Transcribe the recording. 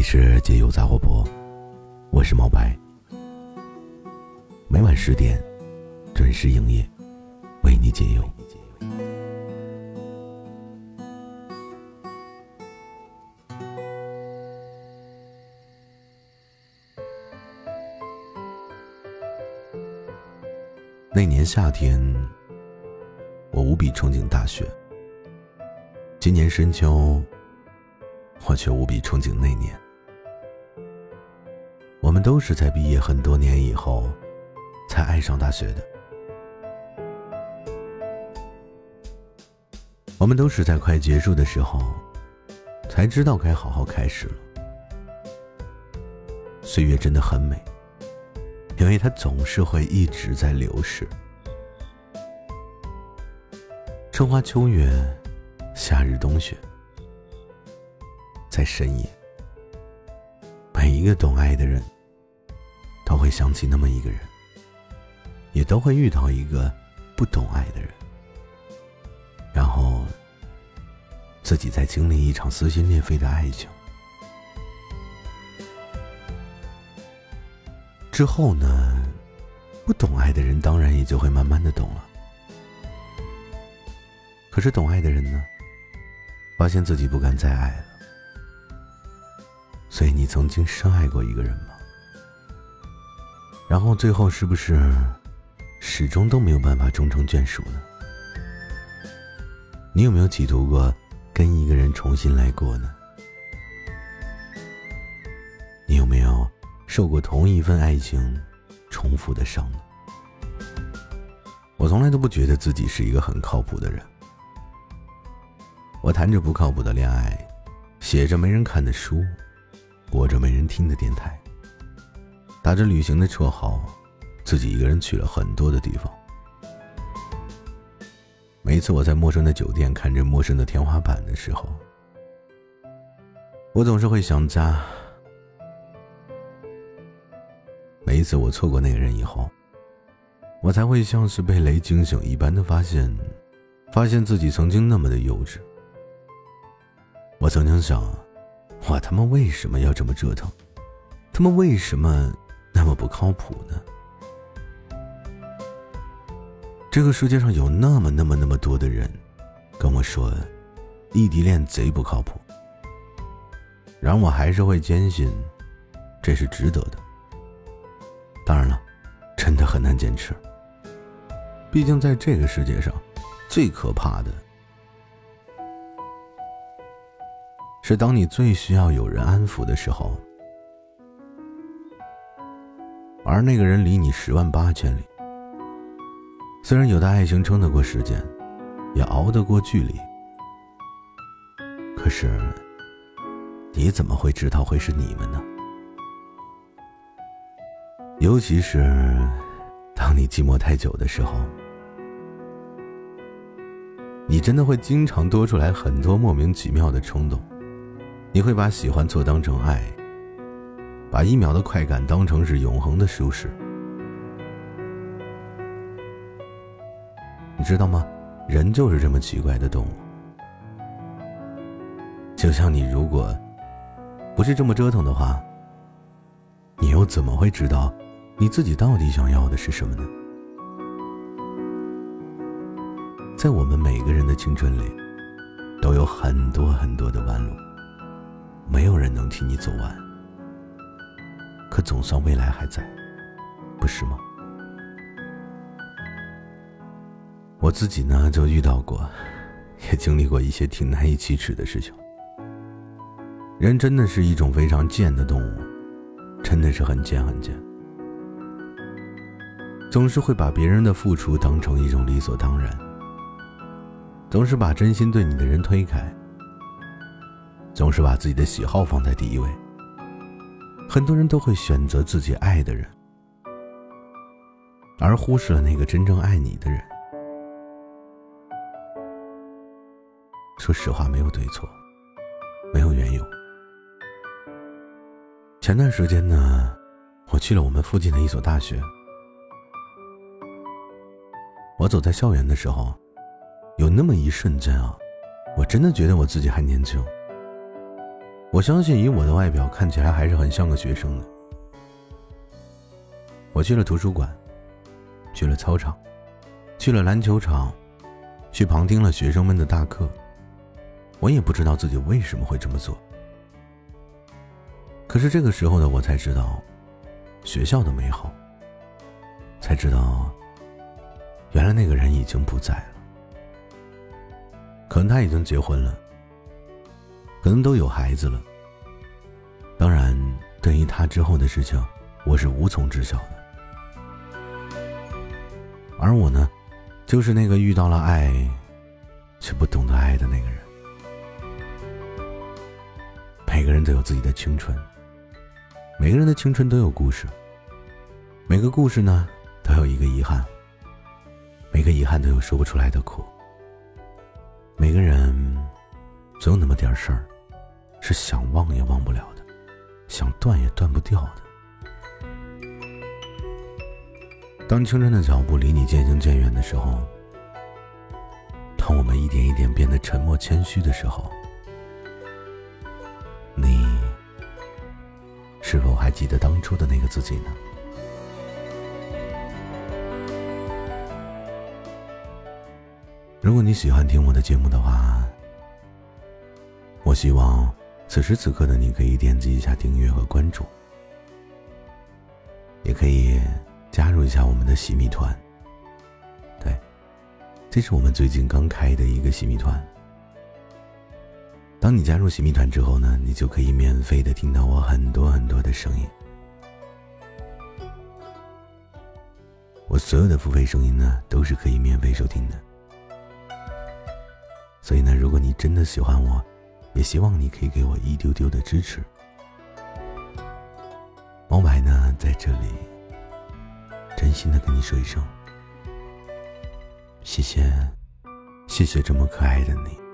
里是解忧杂货铺，我是毛白。每晚十点准时营业，为你解忧。那年夏天，我无比憧憬大学。今年深秋，我却无比憧憬那年。都是在毕业很多年以后，才爱上大学的。我们都是在快结束的时候，才知道该好好开始了。岁月真的很美。因为它总是会一直在流逝。春花秋月，夏日冬雪，在深夜，每一个懂爱的人，都会想起那么一个人，也都会遇到一个不懂爱的人，然后自己再经历一场撕心裂肺的爱情。之后呢，不懂爱的人当然也就会慢慢的懂了。可是懂爱的人呢，发现自己不敢再爱了。所以你曾经深爱过一个人吗？然后最后是不是始终都没有办法终成眷属呢？你有没有企图过跟一个人重新来过呢？你有没有？受过同一份爱情重复的伤呢，我从来都不觉得自己是一个很靠谱的人。我谈着不靠谱的恋爱，写着没人看的书，播着没人听的电台，打着旅行的绰号，自己一个人去了很多的地方。每一次我在陌生的酒店看着陌生的天花板的时候，我总是会想家。每一次我错过那个人以后，我才会像是被雷惊醒一般的发现，发现自己曾经那么的幼稚。我曾经想，我他妈为什么要这么折腾？他们为什么那么不靠谱呢？这个世界上有那么那么那么多的人，跟我说，异地恋贼不靠谱。然而我还是会坚信，这是值得的。当然了，真的很难坚持。毕竟在这个世界上，最可怕的是当你最需要有人安抚的时候，而那个人离你十万八千里。虽然有的爱情撑得过时间，也熬得过距离，可是你怎么会知道会是你们呢？尤其是当你寂寞太久的时候，你真的会经常多出来很多莫名其妙的冲动。你会把喜欢错当成爱，把一秒的快感当成是永恒的舒适。你知道吗？人就是这么奇怪的动物。就像你如果不是这么折腾的话，你又怎么会知道？你自己到底想要的是什么呢？在我们每个人的青春里，都有很多很多的弯路，没有人能替你走完。可总算未来还在，不是吗？我自己呢，就遇到过，也经历过一些挺难以启齿的事情。人真的是一种非常贱的动物，真的是很贱很贱。总是会把别人的付出当成一种理所当然，总是把真心对你的人推开，总是把自己的喜好放在第一位。很多人都会选择自己爱的人，而忽视了那个真正爱你的人。说实话，没有对错，没有缘由。前段时间呢，我去了我们附近的一所大学。我走在校园的时候，有那么一瞬间啊，我真的觉得我自己还年轻。我相信以我的外表看起来还是很像个学生的。我去了图书馆，去了操场，去了篮球场，去旁听了学生们的大课。我也不知道自己为什么会这么做。可是这个时候的我才知道，学校的美好。才知道，原来那个人已经不在了。可能他已经结婚了，可能都有孩子了。当然，对于他之后的事情，我是无从知晓的。而我呢，就是那个遇到了爱，却不懂得爱的那个人。每个人都有自己的青春。每个人的青春都有故事，每个故事呢都有一个遗憾，每个遗憾都有说不出来的苦。每个人总有那么点事儿，是想忘也忘不了的，想断也断不掉的。当青春的脚步离你渐行渐远的时候，当我们一点一点变得沉默谦虚的时候。你是否还记得当初的那个自己呢？如果你喜欢听我的节目的话，我希望此时此刻的你可以点击一下订阅和关注，也可以加入一下我们的洗米团。对，这是我们最近刚开的一个洗米团。当你加入洗米团之后呢，你就可以免费的听到我很多很多的声音。我所有的付费声音呢，都是可以免费收听的。所以呢，如果你真的喜欢我，也希望你可以给我一丢丢的支持。猫白呢，在这里真心的跟你说一声，谢谢，谢谢这么可爱的你。